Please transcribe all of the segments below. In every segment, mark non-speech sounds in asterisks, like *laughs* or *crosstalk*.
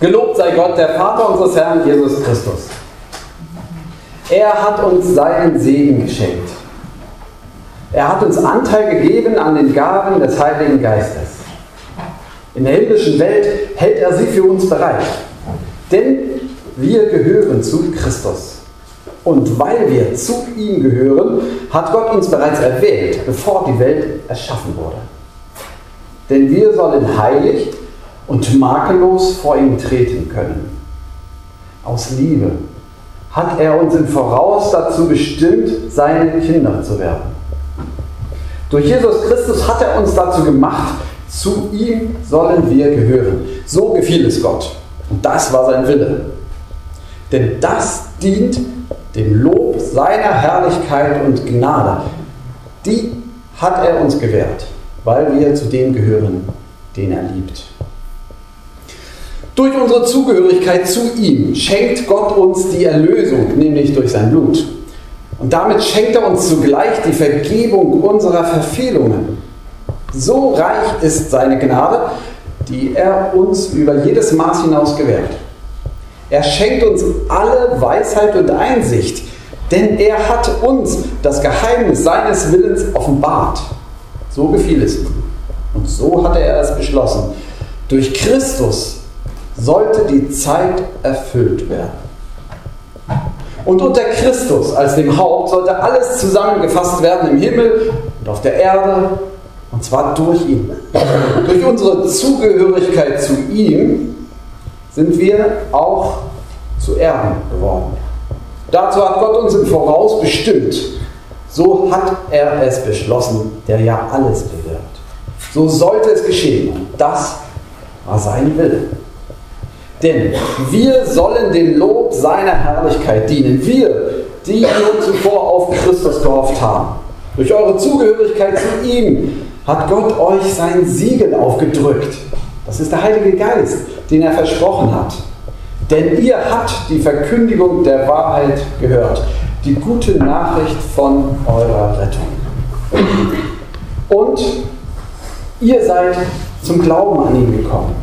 Gelobt sei Gott, der Vater unseres Herrn Jesus Christus. Er hat uns seinen Segen geschenkt. Er hat uns Anteil gegeben an den Gaben des Heiligen Geistes. In der himmlischen Welt hält er sie für uns bereit. Denn wir gehören zu Christus. Und weil wir zu ihm gehören, hat Gott uns bereits erwählt, bevor die Welt erschaffen wurde. Denn wir sollen heilig und makellos vor ihm treten können. Aus Liebe hat er uns im Voraus dazu bestimmt, seine Kinder zu werden. Durch Jesus Christus hat er uns dazu gemacht, zu ihm sollen wir gehören. So gefiel es Gott. Und das war sein Wille. Denn das dient dem Lob seiner Herrlichkeit und Gnade. Die hat er uns gewährt, weil wir zu dem gehören, den er liebt. Durch unsere Zugehörigkeit zu ihm schenkt Gott uns die Erlösung, nämlich durch sein Blut. Und damit schenkt er uns zugleich die Vergebung unserer Verfehlungen. So reich ist seine Gnade, die er uns über jedes Maß hinaus gewährt. Er schenkt uns alle Weisheit und Einsicht, denn er hat uns das Geheimnis seines Willens offenbart. So gefiel es ihm. Und so hatte er es beschlossen. Durch Christus sollte die Zeit erfüllt werden. Und unter Christus als dem Haupt sollte alles zusammengefasst werden im Himmel und auf der Erde, und zwar durch ihn. Durch unsere Zugehörigkeit zu ihm sind wir auch zu Erben geworden. Dazu hat Gott uns im Voraus bestimmt. So hat er es beschlossen, der ja alles bewirkt. So sollte es geschehen. Das war sein Wille. Denn wir sollen dem Lob seiner Herrlichkeit dienen. Wir, die nur zuvor auf Christus gehofft haben. Durch eure Zugehörigkeit zu ihm hat Gott euch sein Siegel aufgedrückt. Das ist der Heilige Geist, den er versprochen hat. Denn ihr habt die Verkündigung der Wahrheit gehört, die gute Nachricht von eurer Rettung. Und ihr seid zum Glauben an ihn gekommen.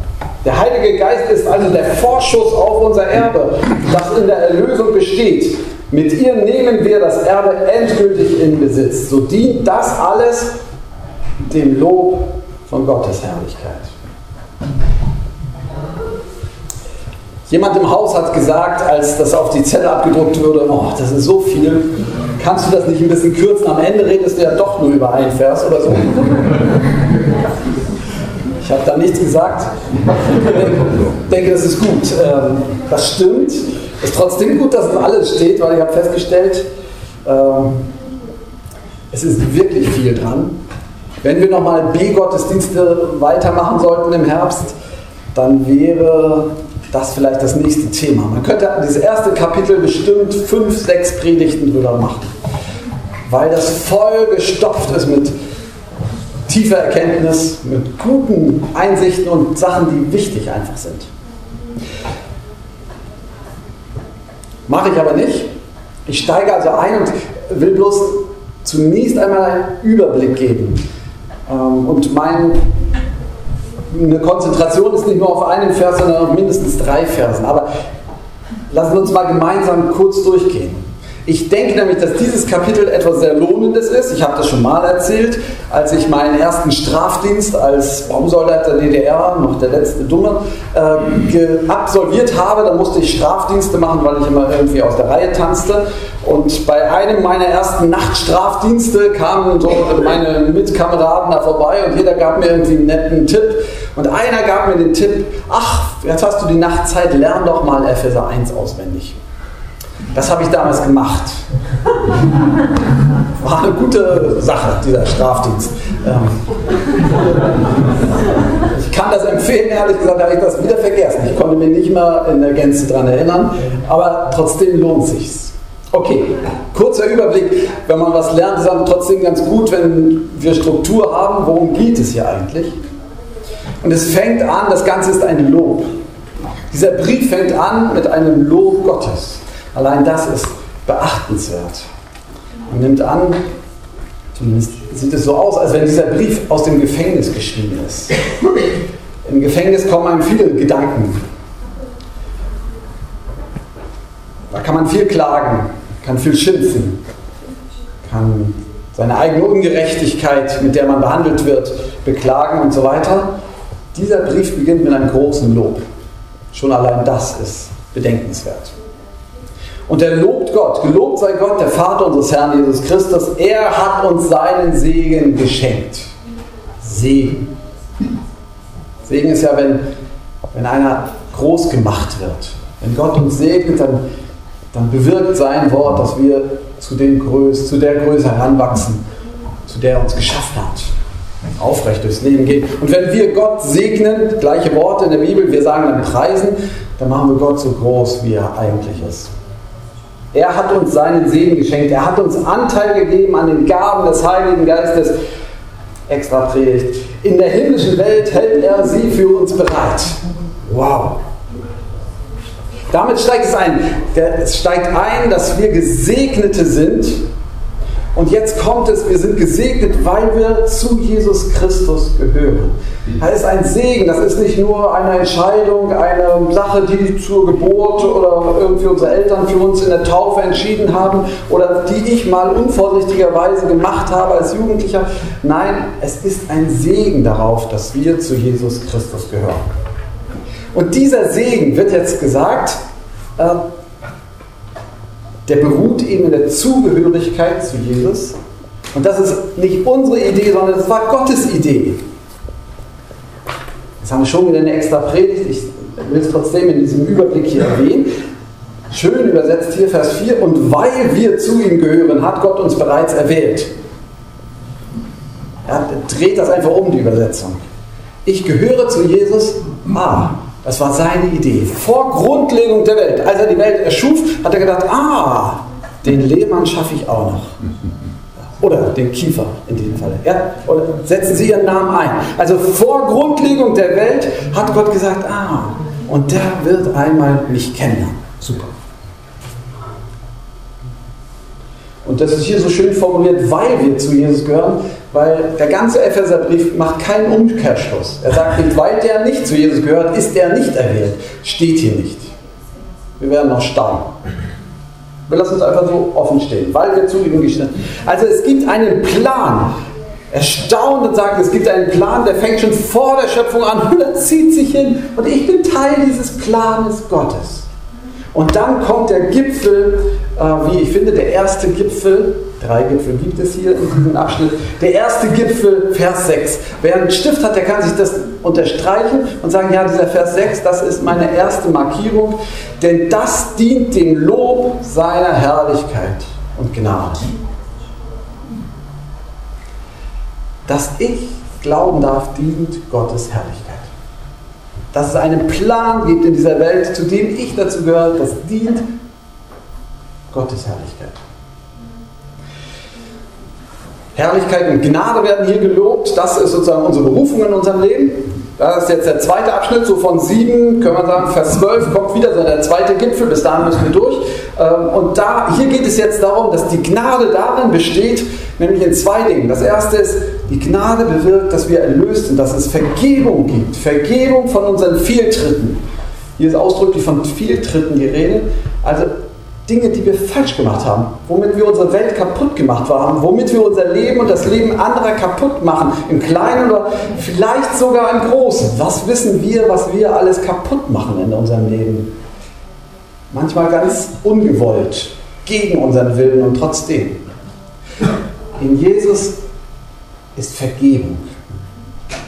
Der Heilige Geist ist also der Vorschuss auf unser Erbe, das in der Erlösung besteht. Mit ihr nehmen wir das Erbe endgültig in Besitz. So dient das alles dem Lob von Gottes Herrlichkeit. Jemand im Haus hat gesagt, als das auf die Zelle abgedruckt wurde, oh, das ist so viel, kannst du das nicht ein bisschen kürzen? Am Ende redest du ja doch nur über einen Vers oder so. Ich habe da nichts gesagt. Ich denke, das ist gut. Ähm, das stimmt. Es ist trotzdem gut, dass es alles steht, weil ich habe festgestellt, ähm, es ist wirklich viel dran. Wenn wir nochmal B-Gottesdienste weitermachen sollten im Herbst, dann wäre das vielleicht das nächste Thema. Man könnte dieses erste Kapitel bestimmt fünf, sechs Predigten drüber machen, weil das voll gestopft ist mit tiefer Erkenntnis, mit guten Einsichten und Sachen, die wichtig einfach sind. Mache ich aber nicht. Ich steige also ein und will bloß zunächst einmal einen Überblick geben. Ähm, und mein, eine Konzentration ist nicht nur auf einem Vers, sondern auf mindestens drei Versen. Aber lassen wir uns mal gemeinsam kurz durchgehen. Ich denke nämlich, dass dieses Kapitel etwas sehr Lohnendes ist. Ich habe das schon mal erzählt, als ich meinen ersten Strafdienst als Baumsoldat der DDR, noch der letzte Dumme, äh, absolviert habe. Da musste ich Strafdienste machen, weil ich immer irgendwie aus der Reihe tanzte. Und bei einem meiner ersten Nachtstrafdienste kamen so meine Mitkameraden da vorbei und jeder gab mir irgendwie einen netten Tipp. Und einer gab mir den Tipp, ach, jetzt hast du die Nachtzeit, lern doch mal Epheser 1 auswendig. Das habe ich damals gemacht. *laughs* War eine gute Sache, dieser Strafdienst. Ähm, ich kann das empfehlen, ehrlich gesagt, habe ich das wieder vergessen. Ich konnte mich nicht mehr in der Gänze daran erinnern, aber trotzdem lohnt sich's. Okay, kurzer Überblick. Wenn man was lernt, ist dann trotzdem ganz gut, wenn wir Struktur haben. Worum geht es hier eigentlich? Und es fängt an, das Ganze ist ein Lob. Dieser Brief fängt an mit einem Lob Gottes. Allein das ist beachtenswert. Man nimmt an, zumindest sieht es so aus, als wenn dieser Brief aus dem Gefängnis geschrieben ist. Im Gefängnis kommen einem viele Gedanken. kann man viel klagen, kann viel schimpfen, kann seine eigene Ungerechtigkeit, mit der man behandelt wird, beklagen und so weiter. Dieser Brief beginnt mit einem großen Lob. Schon allein das ist bedenkenswert. Und er lobt Gott. Gelobt sei Gott, der Vater unseres Herrn Jesus Christus. Er hat uns seinen Segen geschenkt. Segen. Segen ist ja, wenn, wenn einer groß gemacht wird. Wenn Gott uns segnet, dann, dann bewirkt sein Wort, dass wir zu, den Größ, zu der Größe heranwachsen, zu der er uns geschaffen hat. Aufrecht durchs Leben gehen. Und wenn wir Gott segnen, gleiche Worte in der Bibel, wir sagen dann preisen, dann machen wir Gott so groß, wie er eigentlich ist. Er hat uns seinen Segen geschenkt. Er hat uns Anteil gegeben an den Gaben des Heiligen Geistes. Extra Predigt. In der himmlischen Welt hält er sie für uns bereit. Wow. Damit steigt es ein. Es steigt ein, dass wir Gesegnete sind und jetzt kommt es, wir sind gesegnet, weil wir zu Jesus Christus gehören. Das ist ein Segen, das ist nicht nur eine Entscheidung, eine Sache, die zur Geburt oder irgendwie unsere Eltern für uns in der Taufe entschieden haben oder die ich mal unvorsichtigerweise gemacht habe als Jugendlicher. Nein, es ist ein Segen darauf, dass wir zu Jesus Christus gehören. Und dieser Segen wird jetzt gesagt, äh, der beruht eben in der Zugehörigkeit zu Jesus. Und das ist nicht unsere Idee, sondern es war Gottes Idee. Das haben wir schon wieder eine extra Predigt. Ich will es trotzdem in diesem Überblick hier erwähnen. Schön übersetzt hier Vers 4. Und weil wir zu ihm gehören, hat Gott uns bereits erwählt. Er dreht das einfach um, die Übersetzung. Ich gehöre zu Jesus. Ah, das war seine Idee. Vor Grundlegung der Welt. Als er die Welt erschuf, hat er gedacht, ah, den Lehmann schaffe ich auch noch. Oder den Kiefer in diesem Fall. Ja? Oder setzen Sie Ihren Namen ein. Also vor Grundlegung der Welt hat Gott gesagt, ah, und der wird einmal mich kennenlernen. Super. Und das ist hier so schön formuliert, weil wir zu Jesus gehören, weil der ganze Epheserbrief macht keinen Umkehrschluss. Er sagt nicht, weil der nicht zu Jesus gehört, ist er nicht erwählt. Steht hier nicht. Wir werden noch starren. Wir lassen es einfach so offen stehen, weil wir zu ihm geschnitten Also es gibt einen Plan. Erstaunt und sagt, es gibt einen Plan, der fängt schon vor der Schöpfung an und er zieht sich hin. Und ich bin Teil dieses Planes Gottes. Und dann kommt der Gipfel, äh, wie ich finde, der erste Gipfel, drei Gipfel gibt es hier in diesem Abschnitt, der erste Gipfel, Vers 6. Wer einen Stift hat, der kann sich das unterstreichen und sagen, ja, dieser Vers 6, das ist meine erste Markierung, denn das dient dem Lob seiner Herrlichkeit und Gnade. Dass ich glauben darf, dient Gottes Herrlichkeit dass es einen Plan gibt in dieser Welt, zu dem ich dazu gehöre, das dient Gottes Herrlichkeit. Herrlichkeit und Gnade werden hier gelobt. Das ist sozusagen unsere Berufung in unserem Leben. Das ist jetzt der zweite Abschnitt, so von 7, können wir sagen, Vers 12 kommt wieder so der zweite Gipfel, bis dahin müssen wir durch. Ähm, und da, hier geht es jetzt darum, dass die Gnade darin besteht, nämlich in zwei Dingen. Das erste ist, die Gnade bewirkt, dass wir erlöst sind, dass es Vergebung gibt. Vergebung von unseren Fehltritten. Hier ist ausdrücklich von Fehltritten die Rede. Also Dinge, die wir falsch gemacht haben, womit wir unsere Welt kaputt gemacht haben, womit wir unser Leben und das Leben anderer kaputt machen, im Kleinen oder vielleicht sogar im Großen. Was wissen wir, was wir alles kaputt machen in unserem Leben? Manchmal ganz ungewollt, gegen unseren Willen und trotzdem. In Jesus ist Vergebung.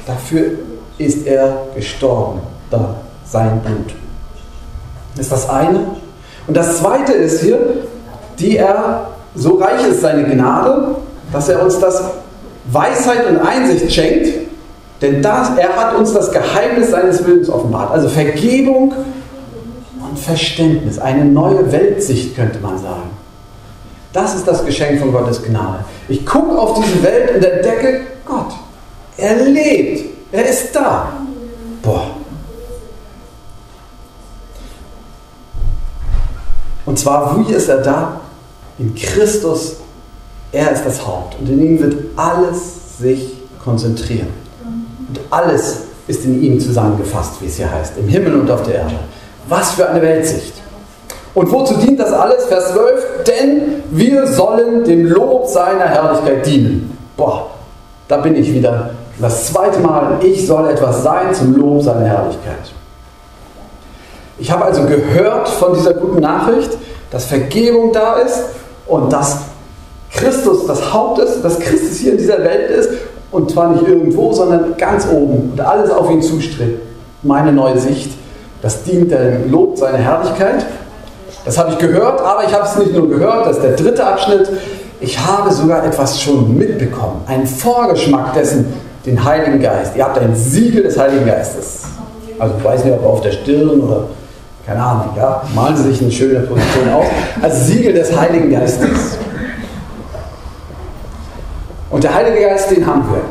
Dafür ist er gestorben, da sein Blut. Ist das eine. Und das zweite ist hier, die er, so reich ist seine Gnade, dass er uns das Weisheit und Einsicht schenkt, denn das, er hat uns das Geheimnis seines Willens offenbart. Also Vergebung und Verständnis, eine neue Weltsicht könnte man sagen. Das ist das Geschenk von Gottes Gnade. Ich gucke auf diese Welt und entdecke Gott. Er lebt. Er ist da. Boah, Und zwar, wie ist er da? In Christus, er ist das Haupt. Und in ihm wird alles sich konzentrieren. Und alles ist in ihm zusammengefasst, wie es hier heißt, im Himmel und auf der Erde. Was für eine Weltsicht. Und wozu dient das alles? Vers 12. Denn wir sollen dem Lob seiner Herrlichkeit dienen. Boah, da bin ich wieder. Das zweite Mal, ich soll etwas sein zum Lob seiner Herrlichkeit. Ich habe also gehört von dieser guten Nachricht, dass Vergebung da ist und dass Christus das Haupt ist, dass Christus hier in dieser Welt ist und zwar nicht irgendwo, sondern ganz oben und alles auf ihn zustrebt. Meine neue Sicht, das dient dem Lob seiner Herrlichkeit. Das habe ich gehört, aber ich habe es nicht nur gehört, das ist der dritte Abschnitt. Ich habe sogar etwas schon mitbekommen, einen Vorgeschmack dessen, den Heiligen Geist. Ihr habt ein Siegel des Heiligen Geistes. Also ich weiß nicht, ob auf der Stirn oder keine Ahnung, ja, malen Sie sich eine schöne Position aus, als Siegel des Heiligen Geistes. Und der Heilige Geist, den haben wir.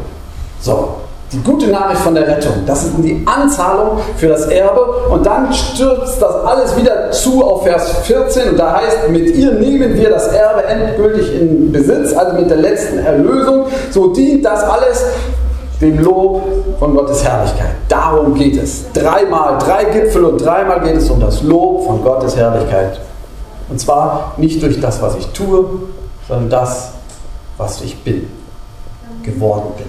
So, die gute Nachricht von der Rettung, das ist die Anzahlung für das Erbe und dann stürzt das alles wieder zu auf Vers 14 und da heißt, mit ihr nehmen wir das Erbe endgültig in Besitz, also mit der letzten Erlösung. So dient das alles dem Lob von Gottes Herrlichkeit. Darum geht es. Dreimal, drei Gipfel und dreimal geht es um das Lob von Gottes Herrlichkeit. Und zwar nicht durch das, was ich tue, sondern das, was ich bin, geworden bin.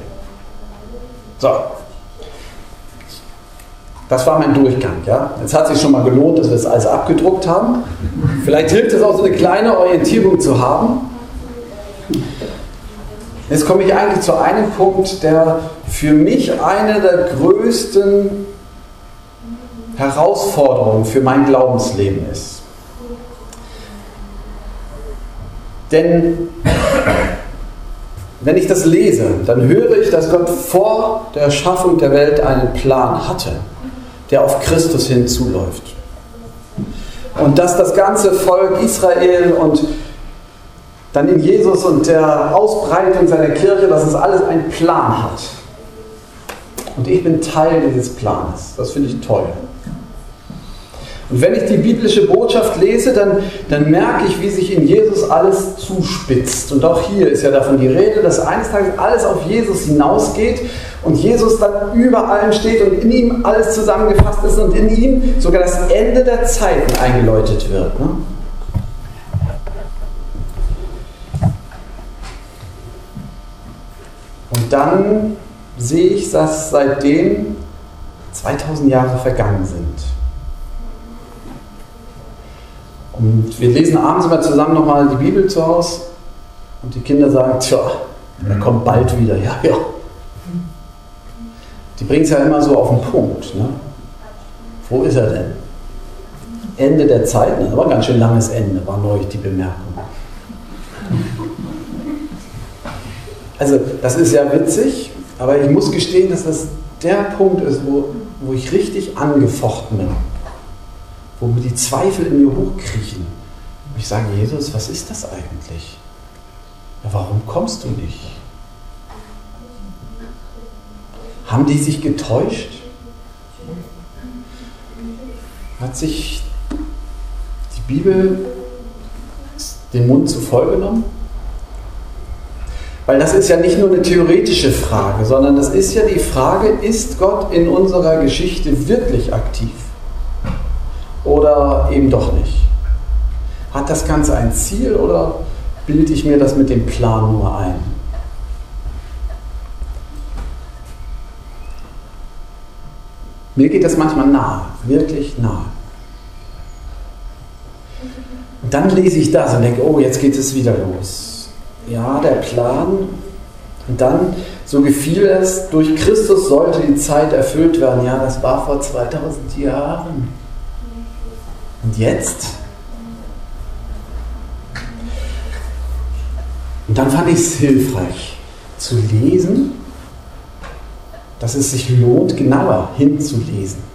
So. Das war mein Durchgang. Ja? Jetzt hat sich schon mal gelohnt, dass wir es alles abgedruckt haben. Vielleicht hilft es auch, so eine kleine Orientierung zu haben. Jetzt komme ich eigentlich zu einem Punkt, der für mich eine der größten Herausforderungen für mein Glaubensleben ist. Denn wenn ich das lese, dann höre ich, dass Gott vor der Schaffung der Welt einen Plan hatte, der auf Christus hinzuläuft. Und dass das ganze Volk Israel und dann in Jesus und der Ausbreitung seiner Kirche, dass es alles einen Plan hat. Und ich bin Teil dieses Planes. Das finde ich toll. Und wenn ich die biblische Botschaft lese, dann, dann merke ich, wie sich in Jesus alles zuspitzt. Und auch hier ist ja davon die Rede, dass eines Tages alles auf Jesus hinausgeht und Jesus dann über allem steht und in ihm alles zusammengefasst ist und in ihm sogar das Ende der Zeiten eingeläutet wird. Ne? Dann sehe ich, dass seitdem 2000 Jahre vergangen sind. Und wir lesen abends immer zusammen nochmal die Bibel zu Hause und die Kinder sagen, tja, er kommt bald wieder. Ja, ja. Die bringen es ja immer so auf den Punkt. Ne? Wo ist er denn? Ende der Zeit, das war ein ganz schön langes Ende, war neulich die Bemerkung. Also das ist ja witzig, aber ich muss gestehen, dass das der Punkt ist, wo, wo ich richtig angefochten bin. Wo mir die Zweifel in mir hochkriechen. Und ich sage, Jesus, was ist das eigentlich? Ja, warum kommst du nicht? Haben die sich getäuscht? Hat sich die Bibel den Mund zu voll genommen? Weil das ist ja nicht nur eine theoretische Frage, sondern das ist ja die Frage, ist Gott in unserer Geschichte wirklich aktiv? Oder eben doch nicht? Hat das Ganze ein Ziel oder bilde ich mir das mit dem Plan nur ein? Mir geht das manchmal nahe, wirklich nahe. Und dann lese ich das und denke, oh, jetzt geht es wieder los ja, der Plan. Und dann, so gefiel es, durch Christus sollte die Zeit erfüllt werden. Ja, das war vor 2000 Jahren. Und jetzt? Und dann fand ich es hilfreich zu lesen, dass es sich lohnt, genauer hinzulesen.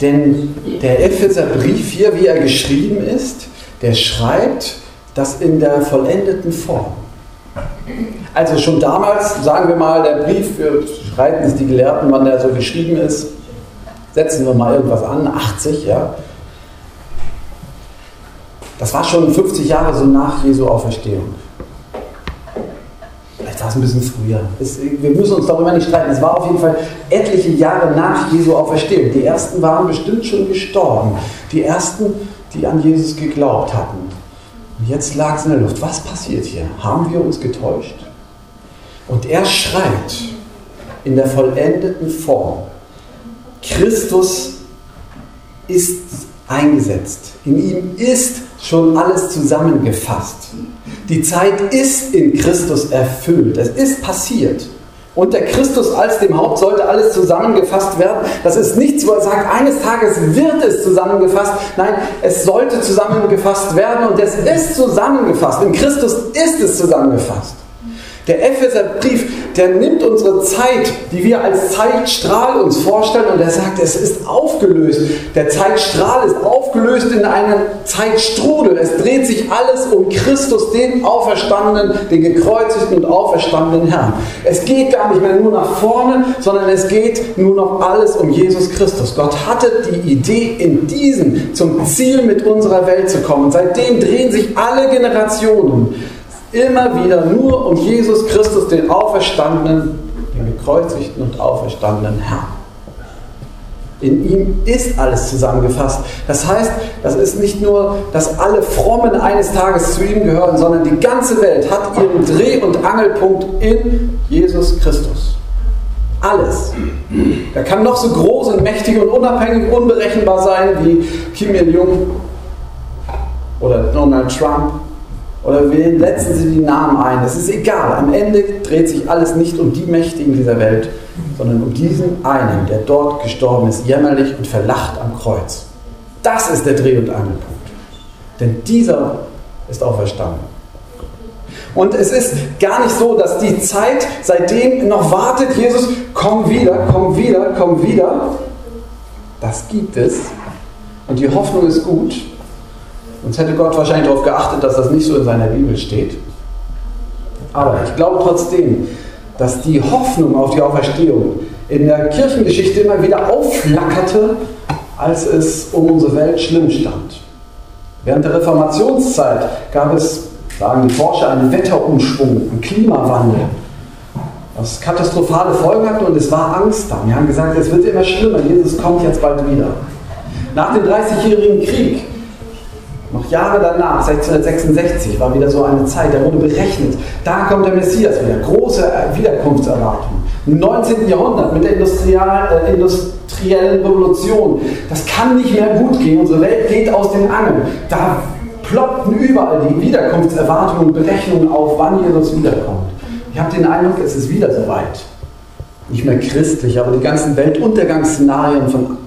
Denn der Epheserbrief hier, wie er geschrieben ist, der schreibt das in der vollendeten Form. Also schon damals, sagen wir mal, der Brief, wir schreiben es die Gelehrten, wann der so geschrieben ist, setzen wir mal irgendwas an, 80, ja. Das war schon 50 Jahre so nach Jesu Auferstehung. Vielleicht war es ein bisschen früher. Es, wir müssen uns darüber nicht streiten. Es war auf jeden Fall etliche Jahre nach Jesu Auferstehung. Die ersten waren bestimmt schon gestorben. Die ersten, die an Jesus geglaubt hatten. Und jetzt lag es in der Luft. Was passiert hier? Haben wir uns getäuscht? Und er schreibt in der vollendeten Form, Christus ist eingesetzt. In ihm ist schon alles zusammengefasst. Die Zeit ist in Christus erfüllt. Es ist passiert. Unter Christus als dem Haupt sollte alles zusammengefasst werden. Das ist nichts, wo er sagt, eines Tages wird es zusammengefasst. Nein, es sollte zusammengefasst werden und es ist zusammengefasst. In Christus ist es zusammengefasst. Der Epheserbrief, der nimmt unsere Zeit, die wir als Zeitstrahl uns vorstellen, und er sagt, es ist aufgelöst. Der Zeitstrahl ist aufgelöst in einen Zeitstrudel. Es dreht sich alles um Christus, den Auferstandenen, den gekreuzigten und auferstandenen Herrn. Es geht gar nicht mehr nur nach vorne, sondern es geht nur noch alles um Jesus Christus. Gott hatte die Idee, in diesen zum Ziel mit unserer Welt zu kommen. Seitdem drehen sich alle Generationen Immer wieder nur um Jesus Christus, den auferstandenen, den gekreuzigten und auferstandenen Herrn. In ihm ist alles zusammengefasst. Das heißt, das ist nicht nur, dass alle Frommen eines Tages zu ihm gehören, sondern die ganze Welt hat ihren Dreh- und Angelpunkt in Jesus Christus. Alles. Er kann noch so groß und mächtig und unabhängig, unberechenbar sein wie Kim Il-jung oder Donald Trump oder wen setzen Sie die Namen ein? Das ist egal. Am Ende dreht sich alles nicht um die Mächtigen dieser Welt, sondern um diesen einen, der dort gestorben ist, jämmerlich und verlacht am Kreuz. Das ist der Dreh- und Angelpunkt. Denn dieser ist auferstanden. Und es ist gar nicht so, dass die Zeit seitdem noch wartet, Jesus, komm wieder, komm wieder, komm wieder. Das gibt es. Und die Hoffnung ist gut. Sonst hätte Gott wahrscheinlich darauf geachtet, dass das nicht so in seiner Bibel steht. Aber ich glaube trotzdem, dass die Hoffnung auf die Auferstehung in der Kirchengeschichte immer wieder aufflackerte, als es um unsere Welt schlimm stand. Während der Reformationszeit gab es, sagen die Forscher, einen Wetterumschwung, einen Klimawandel, was katastrophale Folgen hatte und es war Angst da. Wir haben gesagt, es wird immer schlimmer, Jesus kommt jetzt bald wieder. Nach dem Dreißigjährigen Krieg noch Jahre danach, 1666, war wieder so eine Zeit, da wurde berechnet, da kommt der Messias wieder, große Wiederkunftserwartung. Im 19. Jahrhundert mit der äh, industriellen Revolution, das kann nicht mehr gut gehen, unsere Welt geht aus den Angeln. Da ploppten überall die Wiederkunftserwartungen und Berechnungen auf, wann Jesus wiederkommt. Ich habe den Eindruck, es ist wieder soweit. Nicht mehr christlich, aber die ganzen Weltuntergangsszenarien von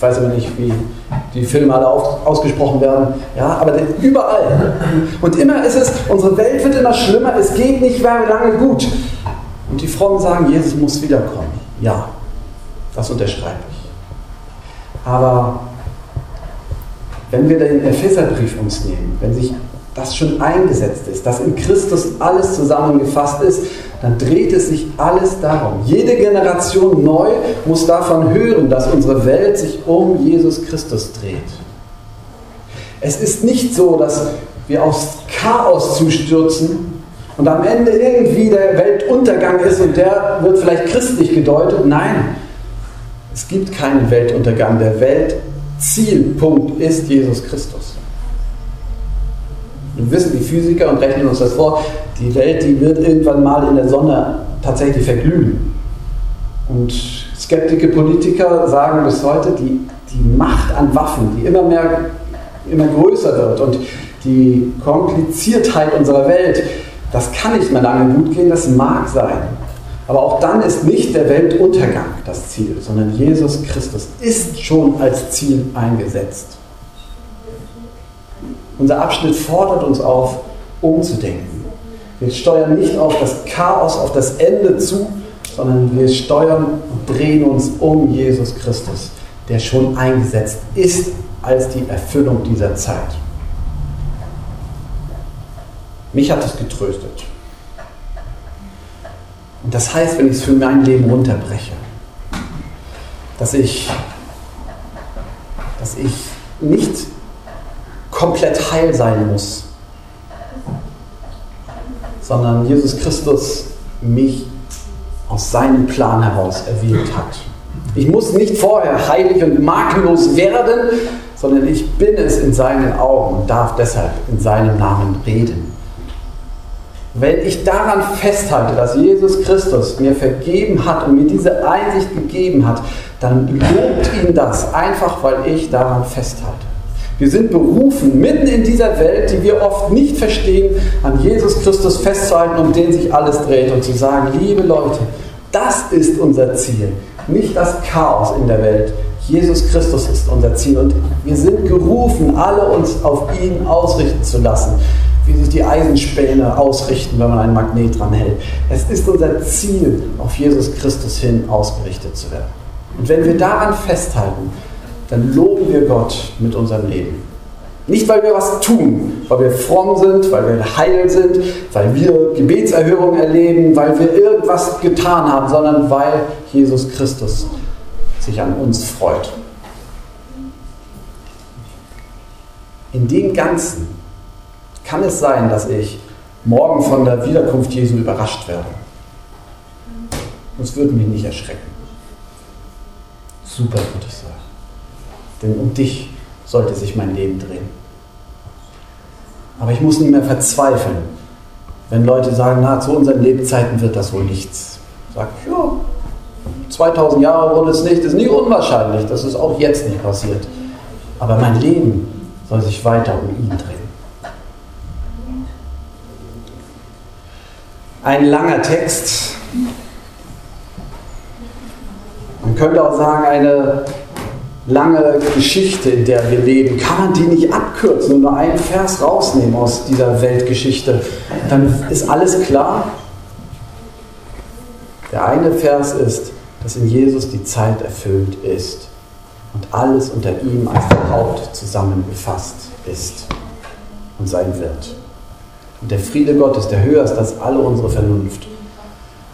ich weiß aber nicht, wie die Filme alle auf, ausgesprochen werden. Ja, aber überall. Und immer ist es, unsere Welt wird immer schlimmer, es geht nicht mehr lange gut. Und die Frommen sagen, Jesus muss wiederkommen. Ja, das unterschreibe ich. Aber wenn wir den Epheserbrief uns nehmen, wenn sich das schon eingesetzt ist, dass in Christus alles zusammengefasst ist, dann dreht es sich alles darum. Jede Generation neu muss davon hören, dass unsere Welt sich um Jesus Christus dreht. Es ist nicht so, dass wir aufs Chaos zustürzen und am Ende irgendwie der Weltuntergang ist und der wird vielleicht christlich gedeutet. Nein, es gibt keinen Weltuntergang. Der Weltzielpunkt ist Jesus Christus. Wir wissen die Physiker und rechnen uns das vor, die Welt, die wird irgendwann mal in der Sonne tatsächlich verglühen. Und skeptische Politiker sagen bis heute, die, die Macht an Waffen, die immer mehr, immer größer wird und die Kompliziertheit unserer Welt, das kann nicht mehr lange gut gehen, das mag sein. Aber auch dann ist nicht der Weltuntergang das Ziel, sondern Jesus Christus ist schon als Ziel eingesetzt. Unser Abschnitt fordert uns auf, umzudenken. Wir steuern nicht auf das Chaos, auf das Ende zu, sondern wir steuern und drehen uns um Jesus Christus, der schon eingesetzt ist als die Erfüllung dieser Zeit. Mich hat es getröstet. Und das heißt, wenn ich es für mein Leben runterbreche, dass ich, dass ich nicht komplett heil sein muss, sondern Jesus Christus mich aus seinem Plan heraus erwählt hat. Ich muss nicht vorher heilig und makellos werden, sondern ich bin es in seinen Augen und darf deshalb in seinem Namen reden. Wenn ich daran festhalte, dass Jesus Christus mir vergeben hat und mir diese Einsicht gegeben hat, dann lobt ihn das einfach, weil ich daran festhalte. Wir sind berufen, mitten in dieser Welt, die wir oft nicht verstehen, an Jesus Christus festzuhalten, um den sich alles dreht und zu sagen, liebe Leute, das ist unser Ziel, nicht das Chaos in der Welt. Jesus Christus ist unser Ziel und wir sind gerufen, alle uns auf ihn ausrichten zu lassen wie sich die Eisenspäne ausrichten, wenn man ein Magnet dran hält. Es ist unser Ziel, auf Jesus Christus hin ausgerichtet zu werden. Und wenn wir daran festhalten, dann loben wir Gott mit unserem Leben. Nicht, weil wir was tun, weil wir fromm sind, weil wir heil sind, weil wir Gebetserhörung erleben, weil wir irgendwas getan haben, sondern weil Jesus Christus sich an uns freut. In dem Ganzen kann es sein, dass ich morgen von der Wiederkunft Jesu überrascht werde. Das würde mich nicht erschrecken. Super würde ich sagen. Denn um dich sollte sich mein Leben drehen. Aber ich muss nicht mehr verzweifeln, wenn Leute sagen, na, zu unseren Lebzeiten wird das wohl nichts. Sag ich, ja, 2000 Jahre wurde es nicht, ist nie unwahrscheinlich, das ist auch jetzt nicht passiert. Aber mein Leben soll sich weiter um ihn drehen. ein langer Text. Man könnte auch sagen, eine lange Geschichte, in der wir leben. Kann man die nicht abkürzen und nur einen Vers rausnehmen aus dieser Weltgeschichte? Dann ist alles klar. Der eine Vers ist, dass in Jesus die Zeit erfüllt ist und alles unter ihm als Haupt zusammengefasst ist und sein wird. Und der Friede Gottes, der höher ist als alle unsere Vernunft,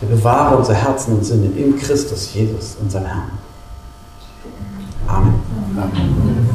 der bewahre unsere Herzen und Sinne in Christus Jesus, unserem Herrn. Amen.